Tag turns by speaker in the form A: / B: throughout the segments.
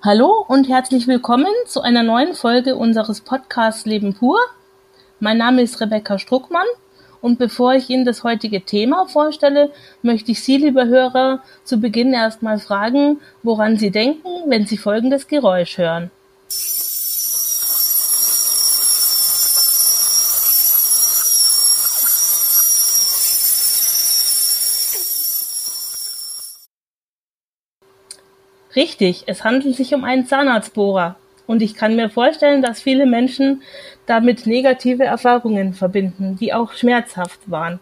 A: Hallo und herzlich willkommen zu einer neuen Folge unseres Podcasts Leben pur. Mein Name ist Rebecca Struckmann und bevor ich Ihnen das heutige Thema vorstelle, möchte ich Sie, liebe Hörer, zu Beginn erstmal fragen, woran Sie denken, wenn Sie folgendes Geräusch hören. Richtig, es handelt sich um einen Zahnarztbohrer. Und ich kann mir vorstellen, dass viele Menschen damit negative Erfahrungen verbinden, die auch schmerzhaft waren.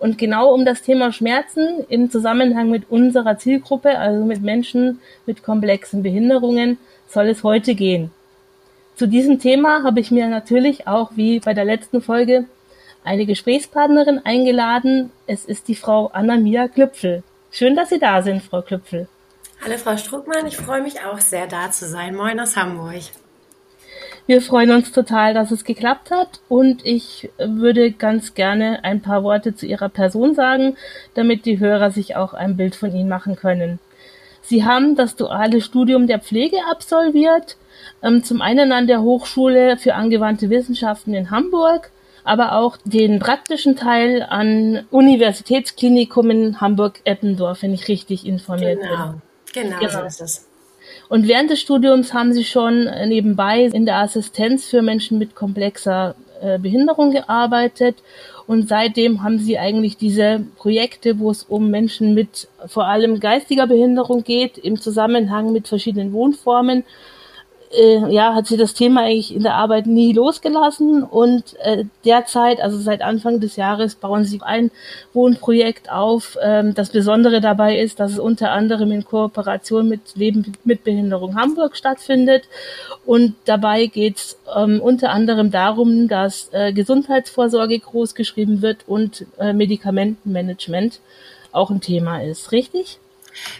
A: Und genau um das Thema Schmerzen im Zusammenhang mit unserer Zielgruppe, also mit Menschen mit komplexen Behinderungen, soll es heute gehen. Zu diesem Thema habe ich mir natürlich auch wie bei der letzten Folge eine Gesprächspartnerin eingeladen. Es ist die Frau Anna-Mia Klüpfel. Schön, dass Sie da sind, Frau Klüpfel.
B: Hallo Frau Struckmann, ich freue mich auch sehr da zu sein. Moin aus Hamburg.
A: Wir freuen uns total, dass es geklappt hat und ich würde ganz gerne ein paar Worte zu Ihrer Person sagen, damit die Hörer sich auch ein Bild von Ihnen machen können. Sie haben das duale Studium der Pflege absolviert, ähm, zum einen an der Hochschule für angewandte Wissenschaften in Hamburg, aber auch den praktischen Teil an Universitätsklinikum in Hamburg-Eppendorf, wenn ich richtig informiert
B: genau.
A: bin.
B: Genau, genau, so ist es.
A: Und während des Studiums haben Sie schon nebenbei in der Assistenz für Menschen mit komplexer äh, Behinderung gearbeitet. Und seitdem haben Sie eigentlich diese Projekte, wo es um Menschen mit vor allem geistiger Behinderung geht, im Zusammenhang mit verschiedenen Wohnformen äh, ja, hat sie das Thema eigentlich in der Arbeit nie losgelassen und äh, derzeit, also seit Anfang des Jahres, bauen sie ein Wohnprojekt auf. Ähm, das Besondere dabei ist, dass es unter anderem in Kooperation mit Leben mit Behinderung Hamburg stattfindet und dabei geht es ähm, unter anderem darum, dass äh, Gesundheitsvorsorge großgeschrieben wird und äh, Medikamentenmanagement auch ein Thema ist, richtig?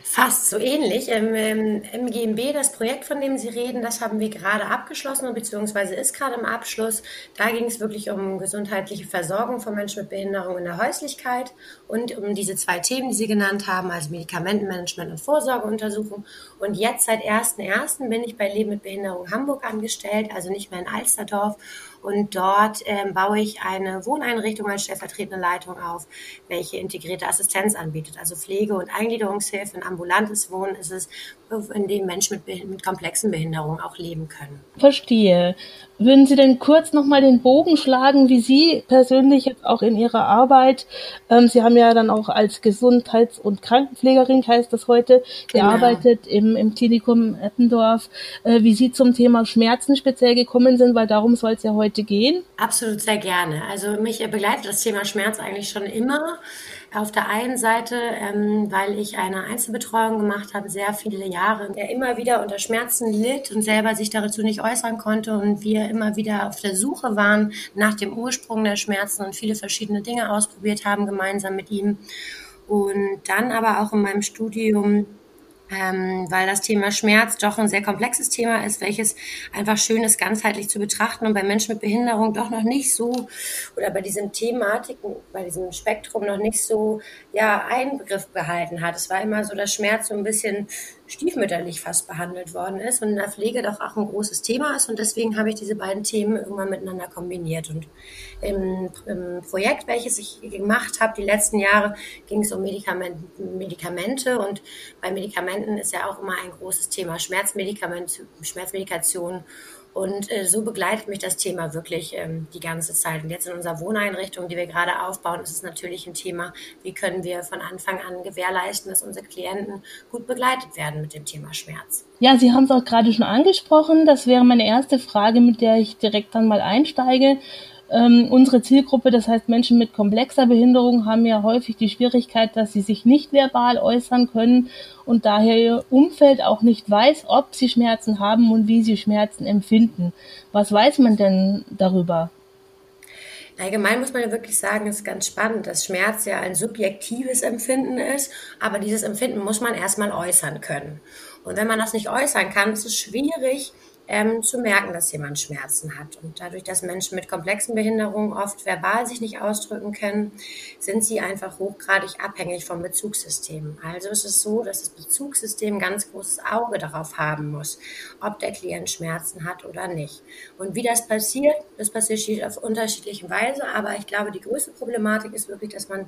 B: Fast so ähnlich. Im, im, Im GMB, das Projekt, von dem Sie reden, das haben wir gerade abgeschlossen, beziehungsweise ist gerade im Abschluss. Da ging es wirklich um gesundheitliche Versorgung von Menschen mit Behinderung in der Häuslichkeit und um diese zwei Themen, die Sie genannt haben, also Medikamentenmanagement und Vorsorgeuntersuchung. Und jetzt seit 1.1. bin ich bei Leben mit Behinderung Hamburg angestellt, also nicht mehr in Alsterdorf und dort ähm, baue ich eine Wohneinrichtung als stellvertretende Leitung auf, welche integrierte Assistenz anbietet, also Pflege- und Eingliederungshilfe. Ein ambulantes Wohnen ist es, in dem Menschen mit, mit komplexen Behinderungen auch leben können.
A: Verstehe. Würden Sie denn kurz nochmal den Bogen schlagen, wie Sie persönlich jetzt auch in Ihrer Arbeit, ähm, Sie haben ja dann auch als Gesundheits- und Krankenpflegerin, heißt das heute, genau. gearbeitet im, im Klinikum Eppendorf, äh, wie Sie zum Thema Schmerzen speziell gekommen sind, weil darum soll es ja heute gehen?
B: Absolut sehr gerne. Also mich begleitet das Thema Schmerz eigentlich schon immer. Auf der einen Seite, ähm, weil ich eine Einzelbetreuung gemacht habe, sehr viele Jahre, der immer wieder unter Schmerzen litt und selber sich dazu nicht äußern konnte und wir immer wieder auf der Suche waren nach dem Ursprung der Schmerzen und viele verschiedene Dinge ausprobiert haben gemeinsam mit ihm. Und dann aber auch in meinem Studium ähm, weil das Thema Schmerz doch ein sehr komplexes Thema ist, welches einfach schön ist, ganzheitlich zu betrachten und bei Menschen mit Behinderung doch noch nicht so oder bei diesen Thematiken, bei diesem Spektrum noch nicht so ja Eingriff behalten hat. Es war immer so, dass Schmerz so ein bisschen stiefmütterlich fast behandelt worden ist und in der Pflege doch auch ein großes Thema ist. Und deswegen habe ich diese beiden Themen irgendwann miteinander kombiniert. Und im, im Projekt, welches ich gemacht habe, die letzten Jahre, ging es um Medikament, Medikamente. Und bei Medikamenten ist ja auch immer ein großes Thema Schmerzmedikament, Schmerzmedikation. Und äh, so begleitet mich das Thema wirklich ähm, die ganze Zeit. Und jetzt in unserer Wohneinrichtung, die wir gerade aufbauen, ist es natürlich ein Thema, wie können wir von Anfang an gewährleisten, dass unsere Klienten gut begleitet werden mit dem Thema Schmerz.
A: Ja, Sie haben es auch gerade schon angesprochen. Das wäre meine erste Frage, mit der ich direkt dann mal einsteige. Ähm, unsere Zielgruppe, das heißt Menschen mit komplexer Behinderung, haben ja häufig die Schwierigkeit, dass sie sich nicht verbal äußern können und daher ihr Umfeld auch nicht weiß, ob sie Schmerzen haben und wie sie Schmerzen empfinden. Was weiß man denn darüber?
B: Allgemein muss man ja wirklich sagen, es ist ganz spannend, dass Schmerz ja ein subjektives Empfinden ist, aber dieses Empfinden muss man erstmal äußern können. Und wenn man das nicht äußern kann, ist es schwierig, ähm, zu merken, dass jemand Schmerzen hat. Und dadurch, dass Menschen mit komplexen Behinderungen oft verbal sich nicht ausdrücken können, sind sie einfach hochgradig abhängig vom Bezugssystem. Also es ist so, dass das Bezugssystem ganz großes Auge darauf haben muss, ob der Klient Schmerzen hat oder nicht. Und wie das passiert, das passiert auf unterschiedliche Weise, aber ich glaube, die größte Problematik ist wirklich, dass man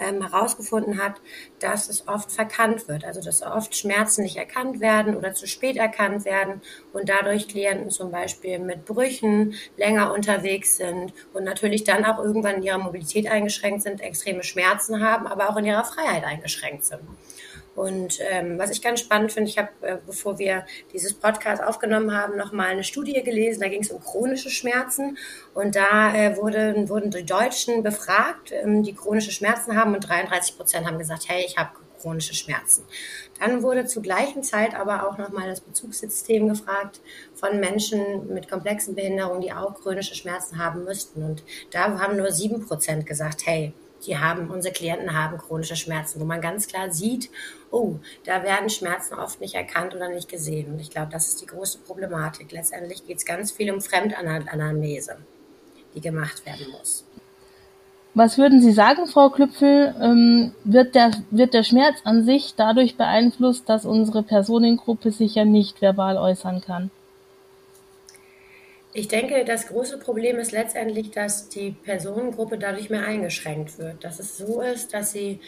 B: ähm, herausgefunden hat, dass es oft verkannt wird, also dass oft Schmerzen nicht erkannt werden oder zu spät erkannt werden und dadurch Klienten zum Beispiel mit Brüchen länger unterwegs sind und natürlich dann auch irgendwann in ihrer Mobilität eingeschränkt sind, extreme Schmerzen haben, aber auch in ihrer Freiheit eingeschränkt sind. Und ähm, was ich ganz spannend finde, ich habe, äh, bevor wir dieses Podcast aufgenommen haben, nochmal eine Studie gelesen, da ging es um chronische Schmerzen und da äh, wurde, wurden die Deutschen befragt, ähm, die chronische Schmerzen haben und 33 Prozent haben gesagt, hey, ich habe chronische Schmerzen. Dann wurde zur gleichen Zeit aber auch nochmal das Bezugssystem gefragt von Menschen mit komplexen Behinderungen, die auch chronische Schmerzen haben müssten. Und da haben nur sieben Prozent gesagt, hey, die haben, unsere Klienten haben chronische Schmerzen, wo man ganz klar sieht, oh, da werden Schmerzen oft nicht erkannt oder nicht gesehen. Und ich glaube, das ist die große Problematik. Letztendlich geht es ganz viel um Fremdanamnese, die gemacht werden muss.
A: Was würden Sie sagen, Frau Klüpfel, ähm, wird, der, wird der Schmerz an sich dadurch beeinflusst, dass unsere Personengruppe sich ja nicht verbal äußern kann?
B: Ich denke, das große Problem ist letztendlich, dass die Personengruppe dadurch mehr eingeschränkt wird. Dass es so ist, dass sie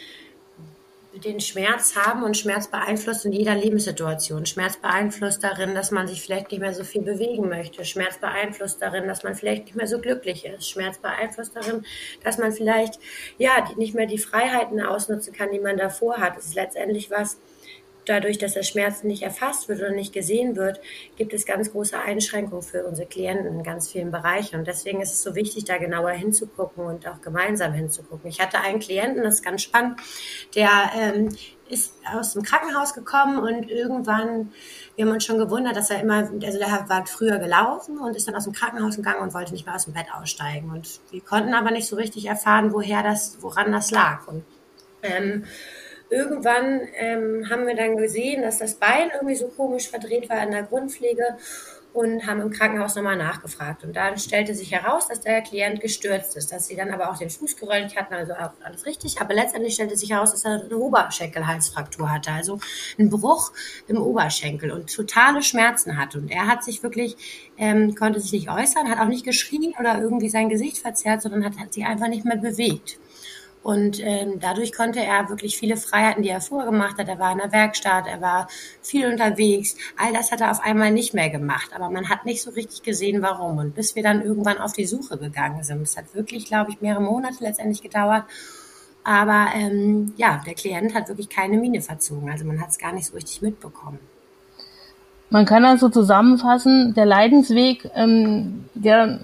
B: den Schmerz haben und Schmerz beeinflusst in jeder Lebenssituation. Schmerz beeinflusst darin, dass man sich vielleicht nicht mehr so viel bewegen möchte. Schmerz beeinflusst darin, dass man vielleicht nicht mehr so glücklich ist. Schmerz beeinflusst darin, dass man vielleicht ja nicht mehr die Freiheiten ausnutzen kann, die man davor hat. Es ist letztendlich was, dadurch, dass der Schmerz nicht erfasst wird oder nicht gesehen wird, gibt es ganz große Einschränkungen für unsere Klienten in ganz vielen Bereichen. Und deswegen ist es so wichtig, da genauer hinzugucken und auch gemeinsam hinzugucken. Ich hatte einen Klienten, das ist ganz spannend, der ähm, ist aus dem Krankenhaus gekommen und irgendwann, wir haben uns schon gewundert, dass er immer, also der war früher gelaufen und ist dann aus dem Krankenhaus gegangen und wollte nicht mehr aus dem Bett aussteigen. Und wir konnten aber nicht so richtig erfahren, woher das, woran das lag. Und ähm, irgendwann ähm, haben wir dann gesehen, dass das Bein irgendwie so komisch verdreht war in der Grundpflege und haben im Krankenhaus nochmal nachgefragt. Und dann stellte sich heraus, dass der Klient gestürzt ist, dass sie dann aber auch den Fuß gerollt hatten, also alles richtig. Aber letztendlich stellte sich heraus, dass er eine Oberschenkelhalsfraktur hatte, also einen Bruch im Oberschenkel und totale Schmerzen hatte. Und er hat sich wirklich, ähm, konnte sich nicht äußern, hat auch nicht geschrien oder irgendwie sein Gesicht verzerrt, sondern hat, hat sich einfach nicht mehr bewegt. Und ähm, dadurch konnte er wirklich viele Freiheiten, die er vorher gemacht hat, er war in der Werkstatt, er war viel unterwegs, all das hat er auf einmal nicht mehr gemacht. Aber man hat nicht so richtig gesehen, warum. Und bis wir dann irgendwann auf die Suche gegangen sind, es hat wirklich, glaube ich, mehrere Monate letztendlich gedauert. Aber ähm, ja, der Klient hat wirklich keine Miene verzogen. Also man hat es gar nicht so richtig mitbekommen.
A: Man kann also zusammenfassen, der Leidensweg ähm, der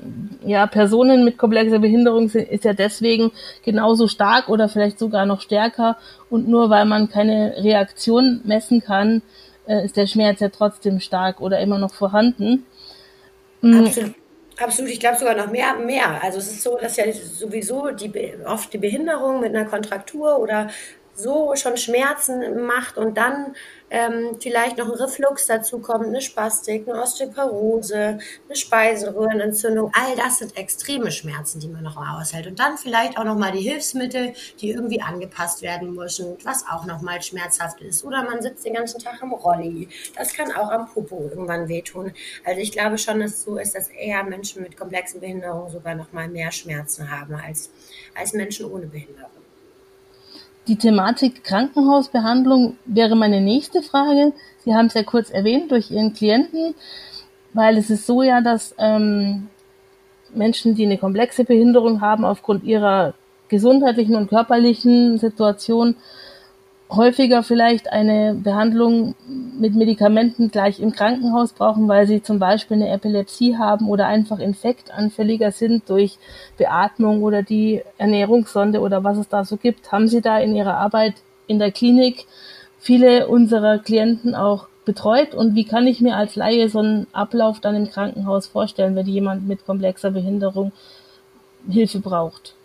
A: ja, Personen mit komplexer Behinderung ist ja deswegen genauso stark oder vielleicht sogar noch stärker. Und nur weil man keine Reaktion messen kann, äh, ist der Schmerz ja trotzdem stark oder immer noch vorhanden.
B: Mhm. Absolut. Absolut, ich glaube sogar noch mehr, mehr. Also es ist so, dass ja sowieso die, oft die Behinderung mit einer Kontraktur oder so schon Schmerzen macht und dann ähm, vielleicht noch ein Reflux dazu kommt, eine Spastik, eine Osteoporose, eine Speiseröhrenentzündung. All das sind extreme Schmerzen, die man noch aushält. Und dann vielleicht auch nochmal die Hilfsmittel, die irgendwie angepasst werden müssen, was auch nochmal schmerzhaft ist. Oder man sitzt den ganzen Tag im Rolli. Das kann auch am Popo irgendwann wehtun. Also ich glaube schon, dass es so ist, dass eher Menschen mit komplexen Behinderungen sogar nochmal mehr Schmerzen haben als, als Menschen ohne Behinderung.
A: Die Thematik Krankenhausbehandlung wäre meine nächste Frage. Sie haben es ja kurz erwähnt durch Ihren Klienten, weil es ist so ja, dass ähm, Menschen, die eine komplexe Behinderung haben, aufgrund ihrer gesundheitlichen und körperlichen Situation häufiger vielleicht eine Behandlung mit Medikamenten gleich im Krankenhaus brauchen, weil sie zum Beispiel eine Epilepsie haben oder einfach infektanfälliger sind durch Beatmung oder die Ernährungssonde oder was es da so gibt. Haben Sie da in Ihrer Arbeit in der Klinik viele unserer Klienten auch betreut und wie kann ich mir als Laie so einen Ablauf dann im Krankenhaus vorstellen, wenn jemand mit komplexer Behinderung Hilfe braucht?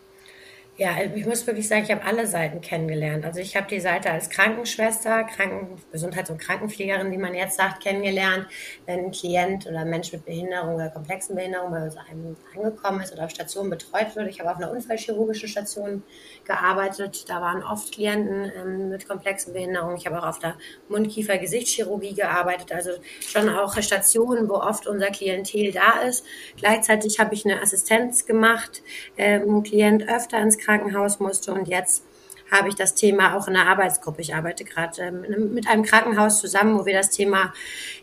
B: Ja, also ich muss wirklich sagen, ich habe alle Seiten kennengelernt. Also ich habe die Seite als Krankenschwester, Kranken Gesundheits- und Krankenpflegerin, wie man jetzt sagt, kennengelernt, wenn ein Klient oder ein Mensch mit Behinderung oder komplexen Behinderung bei uns angekommen ist oder auf Station betreut wird. Ich habe auf einer unfallchirurgischen Station gearbeitet. Da waren oft Klienten ähm, mit komplexen Behinderungen. Ich habe auch auf der Mundkiefer-Gesichtschirurgie gearbeitet, also schon auch Stationen, wo oft unser Klientel da ist. Gleichzeitig habe ich eine Assistenz gemacht, äh, ein Klient öfter ins Krankenhaus musste und jetzt habe ich das Thema auch in einer Arbeitsgruppe. Ich arbeite gerade ähm, mit einem Krankenhaus zusammen, wo wir das Thema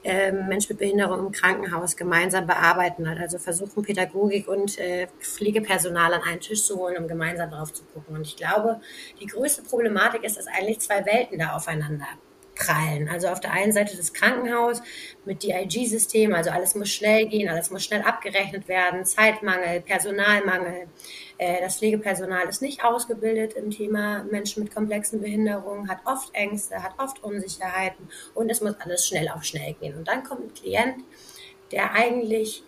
B: äh, Mensch mit Behinderung im Krankenhaus gemeinsam bearbeiten. Also versuchen Pädagogik und äh, Pflegepersonal an einen Tisch zu holen, um gemeinsam drauf zu gucken. Und ich glaube, die größte Problematik ist, dass eigentlich zwei Welten da aufeinander prallen. Also auf der einen Seite das Krankenhaus mit DIG-System, also alles muss schnell gehen, alles muss schnell abgerechnet werden, Zeitmangel, Personalmangel. Äh, das Pflegepersonal ist nicht ausgebildet im Thema Menschen mit komplexen Behinderungen, hat oft Ängste, hat oft Unsicherheiten und es muss alles schnell auf schnell gehen. Und dann kommt ein Klient, der eigentlich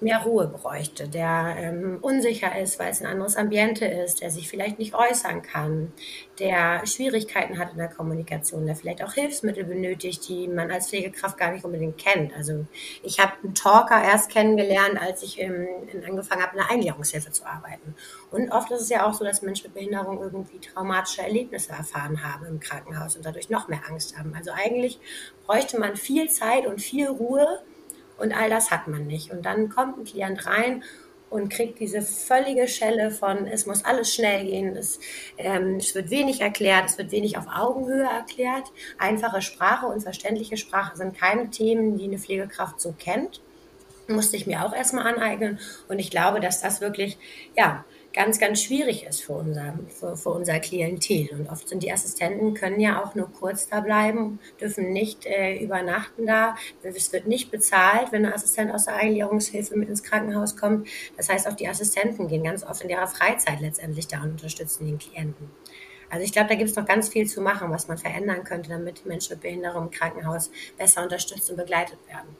B: mehr Ruhe bräuchte, der ähm, unsicher ist, weil es ein anderes Ambiente ist, der sich vielleicht nicht äußern kann, der Schwierigkeiten hat in der Kommunikation, der vielleicht auch Hilfsmittel benötigt, die man als Pflegekraft gar nicht unbedingt kennt. Also ich habe einen Talker erst kennengelernt, als ich ähm, angefangen habe, in der Eingliederungshilfe zu arbeiten. Und oft ist es ja auch so, dass Menschen mit Behinderung irgendwie traumatische Erlebnisse erfahren haben im Krankenhaus und dadurch noch mehr Angst haben. Also eigentlich bräuchte man viel Zeit und viel Ruhe, und all das hat man nicht. Und dann kommt ein Klient rein und kriegt diese völlige Schelle von, es muss alles schnell gehen, es, ähm, es wird wenig erklärt, es wird wenig auf Augenhöhe erklärt. Einfache Sprache und verständliche Sprache sind keine Themen, die eine Pflegekraft so kennt. Musste ich mir auch erstmal aneignen. Und ich glaube, dass das wirklich, ja, ganz, ganz schwierig ist für unser, für, für unser Klientel. Und oft sind die Assistenten, können ja auch nur kurz da bleiben, dürfen nicht äh, übernachten da. Es wird nicht bezahlt, wenn ein Assistent aus der Eingliederungshilfe mit ins Krankenhaus kommt. Das heißt, auch die Assistenten gehen ganz oft in ihrer Freizeit letztendlich da und unterstützen den Klienten. Also ich glaube, da gibt es noch ganz viel zu machen, was man verändern könnte, damit Menschen mit Behinderung im Krankenhaus besser unterstützt und begleitet werden.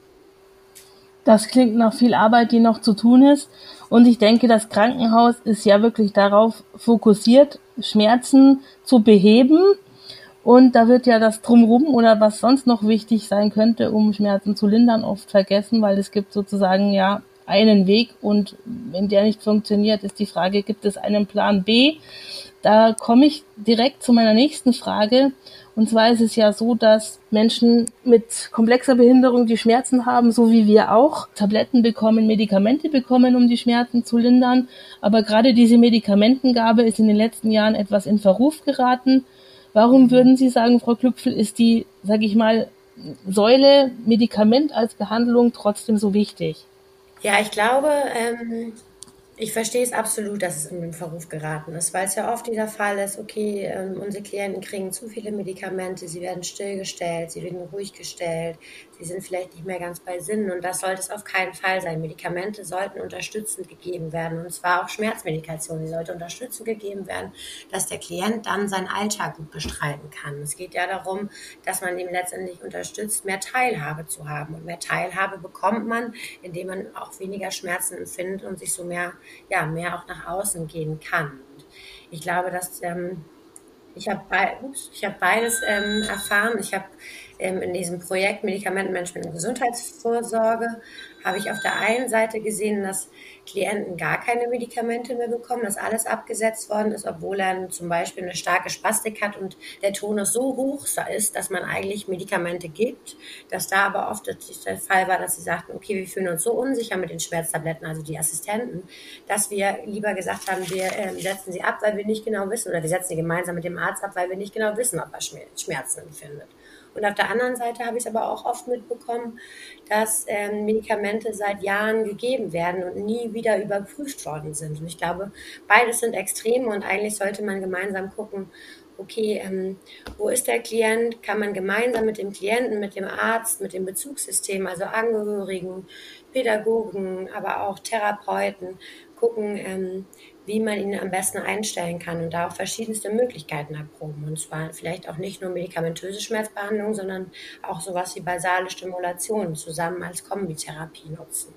A: Das klingt nach viel Arbeit, die noch zu tun ist. Und ich denke, das Krankenhaus ist ja wirklich darauf fokussiert, Schmerzen zu beheben. Und da wird ja das Drumrum oder was sonst noch wichtig sein könnte, um Schmerzen zu lindern, oft vergessen, weil es gibt sozusagen ja einen Weg und wenn der nicht funktioniert, ist die Frage, gibt es einen Plan B? Da komme ich direkt zu meiner nächsten Frage. Und zwar ist es ja so, dass Menschen mit komplexer Behinderung, die Schmerzen haben, so wie wir auch, Tabletten bekommen, Medikamente bekommen, um die Schmerzen zu lindern. Aber gerade diese Medikamentengabe ist in den letzten Jahren etwas in Verruf geraten. Warum würden Sie sagen, Frau Klüpfel, ist die, sage ich mal, Säule Medikament als Behandlung trotzdem so wichtig?
B: Ja, ich glaube, ähm, ich verstehe es absolut, dass es in den Verruf geraten ist, weil es ja oft dieser Fall ist, okay, ähm, unsere Klienten kriegen zu viele Medikamente, sie werden stillgestellt, sie werden ruhig gestellt, sie sind vielleicht nicht mehr ganz bei Sinnen und das sollte es auf keinen Fall sein. Medikamente sollten unterstützend gegeben werden und zwar auch Schmerzmedikation, die sollte unterstützend gegeben werden, dass der Klient dann seinen Alltag gut bestreiten kann. Es geht ja darum, dass man ihm letztendlich unterstützt, mehr Teilhabe zu haben und mehr Teilhabe bekommt man, indem man auch weniger Schmerzen empfindet und sich so mehr ja, mehr auch nach außen gehen kann. Und ich glaube, dass ähm, ich habe hab beides ähm, erfahren. Ich habe in diesem Projekt Medikamentenmanagement und Gesundheitsvorsorge habe ich auf der einen Seite gesehen, dass Klienten gar keine Medikamente mehr bekommen, dass alles abgesetzt worden ist, obwohl er zum Beispiel eine starke Spastik hat und der Tonus so hoch ist, dass man eigentlich Medikamente gibt, dass da aber oft der Fall war, dass sie sagten, okay, wir fühlen uns so unsicher mit den Schmerztabletten, also die Assistenten, dass wir lieber gesagt haben, wir äh, setzen sie ab, weil wir nicht genau wissen, oder wir setzen sie gemeinsam mit dem Arzt ab, weil wir nicht genau wissen, ob er Schmerzen empfindet. Und auf der anderen Seite habe ich es aber auch oft mitbekommen, dass ähm, Medikamente seit Jahren gegeben werden und nie wieder überprüft worden sind. Und ich glaube, beides sind Extreme und eigentlich sollte man gemeinsam gucken, okay, ähm, wo ist der Klient? Kann man gemeinsam mit dem Klienten, mit dem Arzt, mit dem Bezugssystem, also Angehörigen, Pädagogen, aber auch Therapeuten gucken, ähm, wie man ihn am besten einstellen kann und da auch verschiedenste Möglichkeiten erproben. Und zwar vielleicht auch nicht nur medikamentöse Schmerzbehandlung, sondern auch sowas wie basale Stimulation zusammen als Kombitherapie nutzen.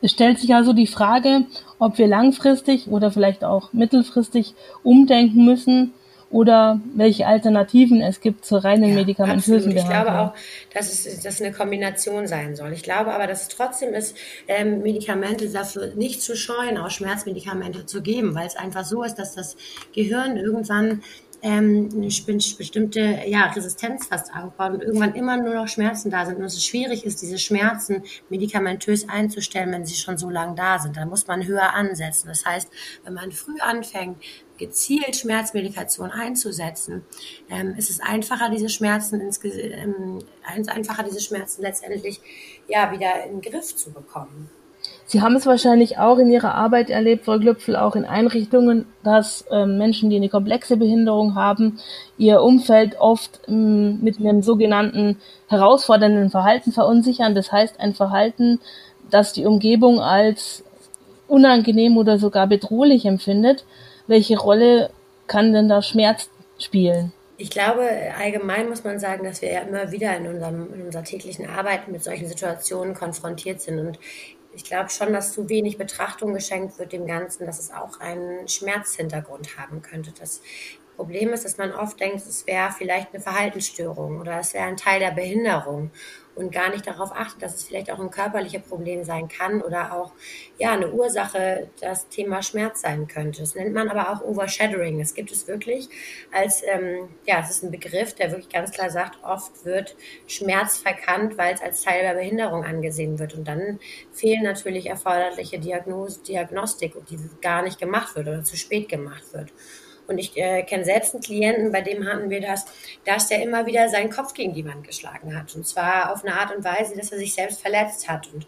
A: Es stellt sich also die Frage, ob wir langfristig oder vielleicht auch mittelfristig umdenken müssen oder welche Alternativen es gibt zur reinen ja, medikamentösen
B: Behandlung. Ich glaube auch, dass es dass eine Kombination sein soll. Ich glaube aber, dass es trotzdem ist, ähm, Medikamente dafür nicht zu scheuen, auch Schmerzmedikamente zu geben, weil es einfach so ist, dass das Gehirn irgendwann ähm, bestimmte ja, Resistenz fast aufbaut und irgendwann immer nur noch Schmerzen da sind und es schwierig ist, diese Schmerzen medikamentös einzustellen, wenn sie schon so lange da sind. Da muss man höher ansetzen. Das heißt, wenn man früh anfängt, gezielt Schmerzmedikation einzusetzen, ähm, ist es einfacher, diese Schmerzen ins, ähm, einfacher, diese Schmerzen letztendlich ja wieder in den Griff zu bekommen.
A: Sie haben es wahrscheinlich auch in Ihrer Arbeit erlebt, Frau Glüpfel, auch in Einrichtungen, dass ähm, Menschen, die eine komplexe Behinderung haben, ihr Umfeld oft ähm, mit einem sogenannten herausfordernden Verhalten verunsichern. Das heißt, ein Verhalten, das die Umgebung als unangenehm oder sogar bedrohlich empfindet. Welche Rolle kann denn da Schmerz spielen?
B: Ich glaube, allgemein muss man sagen, dass wir ja immer wieder in, unserem, in unserer täglichen Arbeit mit solchen Situationen konfrontiert sind. Und ich glaube schon, dass zu wenig Betrachtung geschenkt wird dem Ganzen, dass es auch einen Schmerzhintergrund haben könnte. Das Problem ist, dass man oft denkt, es wäre vielleicht eine Verhaltensstörung oder es wäre ein Teil der Behinderung und gar nicht darauf achtet, dass es vielleicht auch ein körperliches Problem sein kann oder auch ja eine Ursache das Thema Schmerz sein könnte. Das nennt man aber auch Overshadowing. Das gibt es wirklich als ähm, ja, es ist ein Begriff, der wirklich ganz klar sagt, oft wird Schmerz verkannt, weil es als Teil der Behinderung angesehen wird und dann fehlen natürlich erforderliche Diagnose, Diagnostik, die gar nicht gemacht wird oder zu spät gemacht wird. Und ich äh, kenne selbst einen Klienten, bei dem hatten wir das, dass der immer wieder seinen Kopf gegen die Wand geschlagen hat. Und zwar auf eine Art und Weise, dass er sich selbst verletzt hat. Und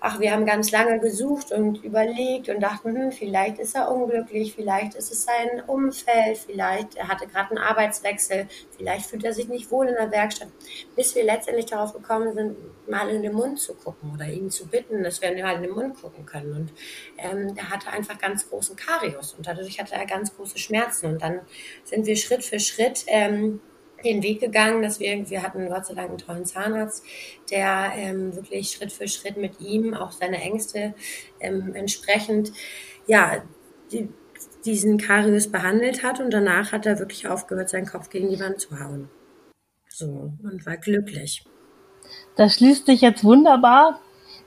B: ach, wir haben ganz lange gesucht und überlegt und dachten, hm, vielleicht ist er unglücklich, vielleicht ist es sein Umfeld, vielleicht er hatte gerade einen Arbeitswechsel, vielleicht fühlt er sich nicht wohl in der Werkstatt, bis wir letztendlich darauf gekommen sind, mal in den Mund zu gucken oder ihn zu bitten, dass wir mal in den Mund gucken können. Und ähm, er hatte einfach ganz großen Karius und dadurch hatte er ganz große Schmerzen. Und dann sind wir Schritt für Schritt ähm, den Weg gegangen, dass wir, wir hatten Gott sei Dank einen tollen Zahnarzt, der ähm, wirklich Schritt für Schritt mit ihm auch seine Ängste ähm, entsprechend, ja, die, diesen Karius behandelt hat und danach hat er wirklich aufgehört, seinen Kopf gegen die Wand zu hauen. So, und war glücklich.
A: Das schließt sich jetzt wunderbar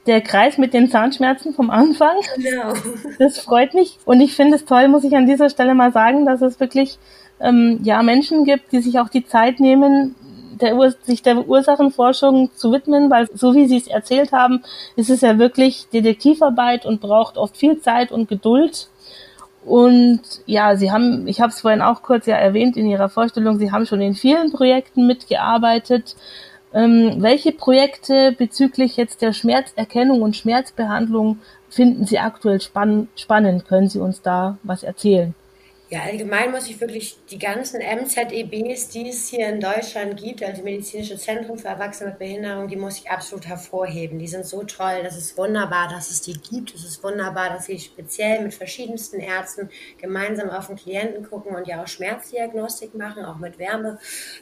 A: der Kreis mit den Zahnschmerzen vom Anfang. Genau. Das freut mich. Und ich finde es toll, muss ich an dieser Stelle mal sagen, dass es wirklich ähm, ja Menschen gibt, die sich auch die Zeit nehmen, der sich der Ursachenforschung zu widmen, weil so wie Sie es erzählt haben, ist es ja wirklich Detektivarbeit und braucht oft viel Zeit und Geduld. Und ja, Sie haben, ich habe es vorhin auch kurz ja erwähnt in Ihrer Vorstellung, Sie haben schon in vielen Projekten mitgearbeitet. Ähm, welche Projekte bezüglich jetzt der Schmerzerkennung und Schmerzbehandlung finden Sie aktuell spann spannend? Können Sie uns da was erzählen?
B: Ja, allgemein muss ich wirklich die ganzen MZEBs, die es hier in Deutschland gibt, also Medizinische Zentrum für Erwachsene mit Behinderung, die muss ich absolut hervorheben. Die sind so toll, das ist wunderbar, dass es die gibt. Es ist wunderbar, dass sie speziell mit verschiedensten Ärzten gemeinsam auf den Klienten gucken und ja auch Schmerzdiagnostik machen, auch mit Wärme,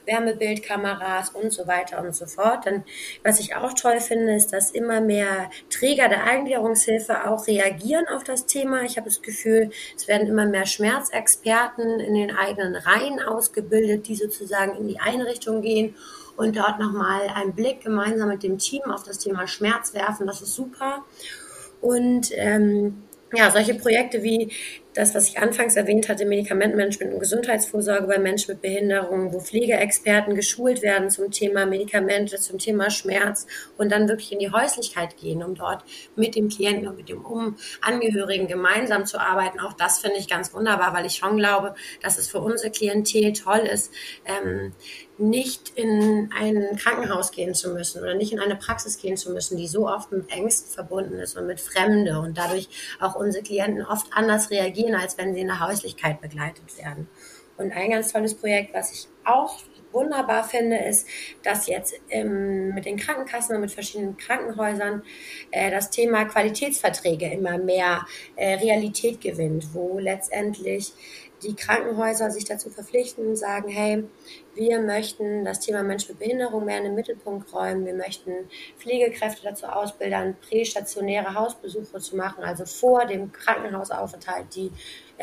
B: Wärmebildkameras und so weiter und so fort. Denn was ich auch toll finde, ist, dass immer mehr Träger der Eingliederungshilfe auch reagieren auf das Thema. Ich habe das Gefühl, es werden immer mehr Schmerzexperten Experten in den eigenen Reihen ausgebildet, die sozusagen in die Einrichtung gehen und dort nochmal einen Blick gemeinsam mit dem Team auf das Thema Schmerz werfen. Das ist super. Und ähm, ja, solche Projekte wie das, was ich anfangs erwähnt hatte, Medikamentenmanagement und Gesundheitsvorsorge bei Menschen mit Behinderungen, wo Pflegeexperten geschult werden zum Thema Medikamente, zum Thema Schmerz und dann wirklich in die Häuslichkeit gehen, um dort mit dem Klienten und mit dem um Angehörigen gemeinsam zu arbeiten. Auch das finde ich ganz wunderbar, weil ich schon glaube, dass es für unsere Klientel toll ist, ähm, nicht in ein Krankenhaus gehen zu müssen oder nicht in eine Praxis gehen zu müssen, die so oft mit Ängsten verbunden ist und mit Fremde und dadurch auch unsere Klienten oft anders reagieren, als wenn sie in der Häuslichkeit begleitet werden. Und ein ganz tolles Projekt, was ich auch wunderbar finde, ist, dass jetzt ähm, mit den Krankenkassen und mit verschiedenen Krankenhäusern äh, das Thema Qualitätsverträge immer mehr äh, Realität gewinnt, wo letztendlich die Krankenhäuser sich dazu verpflichten und sagen, hey, wir möchten das Thema Mensch mit Behinderung mehr in den Mittelpunkt räumen. Wir möchten Pflegekräfte dazu ausbilden, prästationäre Hausbesuche zu machen, also vor dem Krankenhausaufenthalt die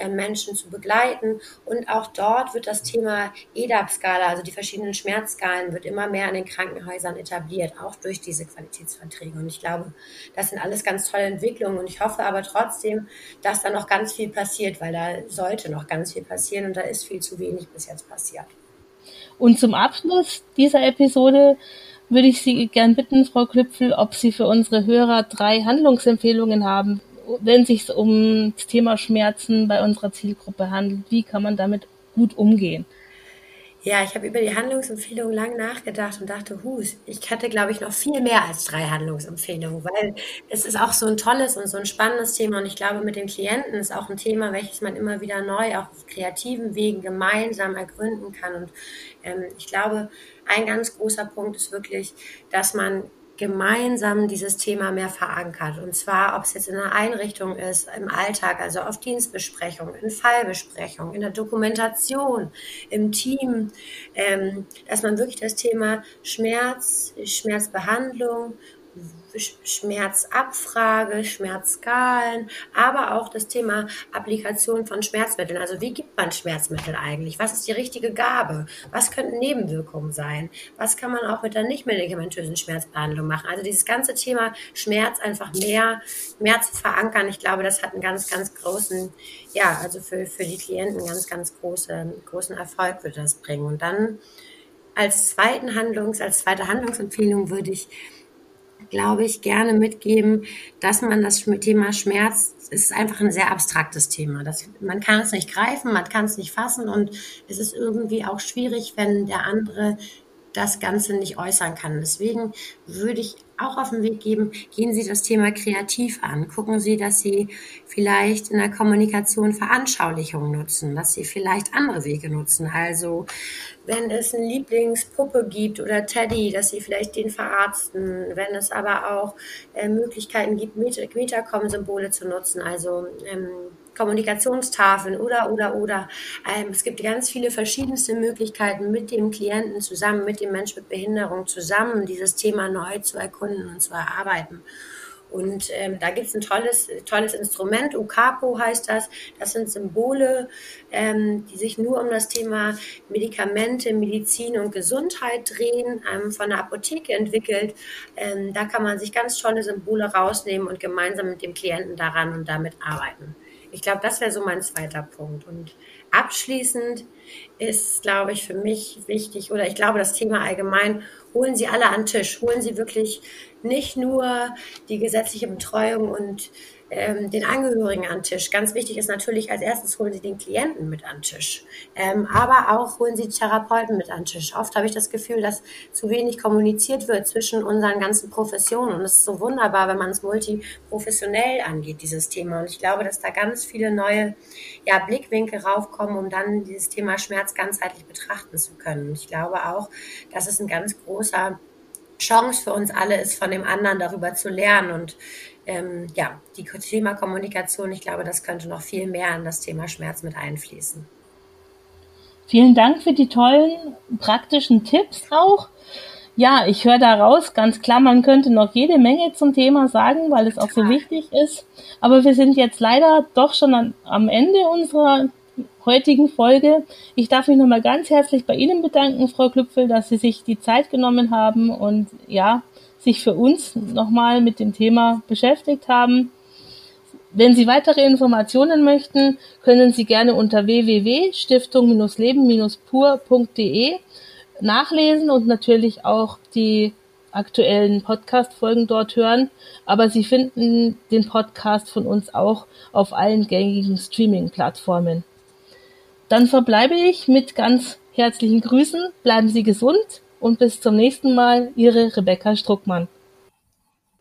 B: Menschen zu begleiten. Und auch dort wird das Thema EDAP-Skala, also die verschiedenen Schmerzskalen, wird immer mehr an den Krankenhäusern etabliert, auch durch diese Qualitätsverträge. Und ich glaube, das sind alles ganz tolle Entwicklungen. Und ich hoffe aber trotzdem, dass da noch ganz viel passiert, weil da sollte noch ganz viel passieren und da ist viel zu wenig bis jetzt passiert.
A: Und zum Abschluss dieser Episode würde ich Sie gern bitten, Frau Klüpfel, ob Sie für unsere Hörer drei Handlungsempfehlungen haben, wenn es sich um das Thema Schmerzen bei unserer Zielgruppe handelt. Wie kann man damit gut umgehen?
B: Ja, ich habe über die Handlungsempfehlungen lang nachgedacht und dachte, hus, ich hatte, glaube ich, noch viel mehr als drei Handlungsempfehlungen, weil es ist auch so ein tolles und so ein spannendes Thema und ich glaube, mit den Klienten ist auch ein Thema, welches man immer wieder neu auf kreativen Wegen gemeinsam ergründen kann und ähm, ich glaube, ein ganz großer Punkt ist wirklich, dass man gemeinsam dieses Thema mehr verankert. Und zwar, ob es jetzt in einer Einrichtung ist, im Alltag, also auf Dienstbesprechungen, in Fallbesprechungen, in der Dokumentation, im Team, ähm, dass man wirklich das Thema Schmerz, Schmerzbehandlung Schmerzabfrage, Schmerzskalen, aber auch das Thema Applikation von Schmerzmitteln. Also wie gibt man Schmerzmittel eigentlich? Was ist die richtige Gabe? Was könnten Nebenwirkungen sein? Was kann man auch mit der nicht medikamentösen Schmerzbehandlung machen? Also dieses ganze Thema Schmerz einfach mehr, mehr zu verankern. Ich glaube, das hat einen ganz, ganz großen, ja, also für, für die Klienten ganz, ganz große, großen Erfolg wird das bringen. Und dann als zweiten Handlungs, als zweite Handlungsempfehlung würde ich glaube ich, gerne mitgeben, dass man das Thema Schmerz ist einfach ein sehr abstraktes Thema. Das, man kann es nicht greifen, man kann es nicht fassen und es ist irgendwie auch schwierig, wenn der andere das Ganze nicht äußern kann. Deswegen würde ich auch auf den Weg geben, gehen Sie das Thema kreativ an. Gucken Sie, dass Sie vielleicht in der Kommunikation Veranschaulichungen nutzen, dass Sie vielleicht andere Wege nutzen. Also wenn es eine Lieblingspuppe gibt oder Teddy, dass Sie vielleicht den verarzten. Wenn es aber auch äh, Möglichkeiten gibt, Metacom-Symbole zu nutzen, also ähm, Kommunikationstafeln oder, oder, oder. Ähm, es gibt ganz viele verschiedenste Möglichkeiten, mit dem Klienten zusammen, mit dem Menschen mit Behinderung zusammen dieses Thema neu zu erkunden und zu erarbeiten. Und ähm, da gibt es ein tolles, tolles Instrument, UCAPO heißt das. Das sind Symbole, ähm, die sich nur um das Thema Medikamente, Medizin und Gesundheit drehen, ähm, von der Apotheke entwickelt. Ähm, da kann man sich ganz tolle Symbole rausnehmen und gemeinsam mit dem Klienten daran und damit arbeiten. Ich glaube, das wäre so mein zweiter Punkt. Und abschließend ist, glaube ich, für mich wichtig, oder ich glaube, das Thema allgemein, holen Sie alle an den Tisch, holen Sie wirklich nicht nur die gesetzliche Betreuung und ähm, den Angehörigen an Tisch. Ganz wichtig ist natürlich, als erstes holen Sie den Klienten mit an Tisch. Ähm, aber auch holen Sie Therapeuten mit an Tisch. Oft habe ich das Gefühl, dass zu wenig kommuniziert wird zwischen unseren ganzen Professionen. Und es ist so wunderbar, wenn man es multiprofessionell angeht, dieses Thema. Und ich glaube, dass da ganz viele neue ja, Blickwinkel raufkommen, um dann dieses Thema Schmerz ganzheitlich betrachten zu können. Ich glaube auch, dass es ein ganz großer Chance für uns alle ist, von dem anderen darüber zu lernen. Und ähm, ja, die Thema Kommunikation, ich glaube, das könnte noch viel mehr in das Thema Schmerz mit einfließen.
A: Vielen Dank für die tollen praktischen Tipps auch. Ja, ich höre daraus ganz klar, man könnte noch jede Menge zum Thema sagen, weil es auch so wichtig ist. Aber wir sind jetzt leider doch schon an, am Ende unserer heutigen Folge. Ich darf mich nochmal ganz herzlich bei Ihnen bedanken, Frau Klüpfel, dass Sie sich die Zeit genommen haben und ja, sich für uns nochmal mit dem Thema beschäftigt haben. Wenn Sie weitere Informationen möchten, können Sie gerne unter www.stiftung-leben-pur.de nachlesen und natürlich auch die aktuellen Podcast-Folgen dort hören. Aber Sie finden den Podcast von uns auch auf allen gängigen Streaming-Plattformen. Dann verbleibe ich mit ganz herzlichen Grüßen. Bleiben Sie gesund und bis zum nächsten Mal. Ihre Rebecca Struckmann.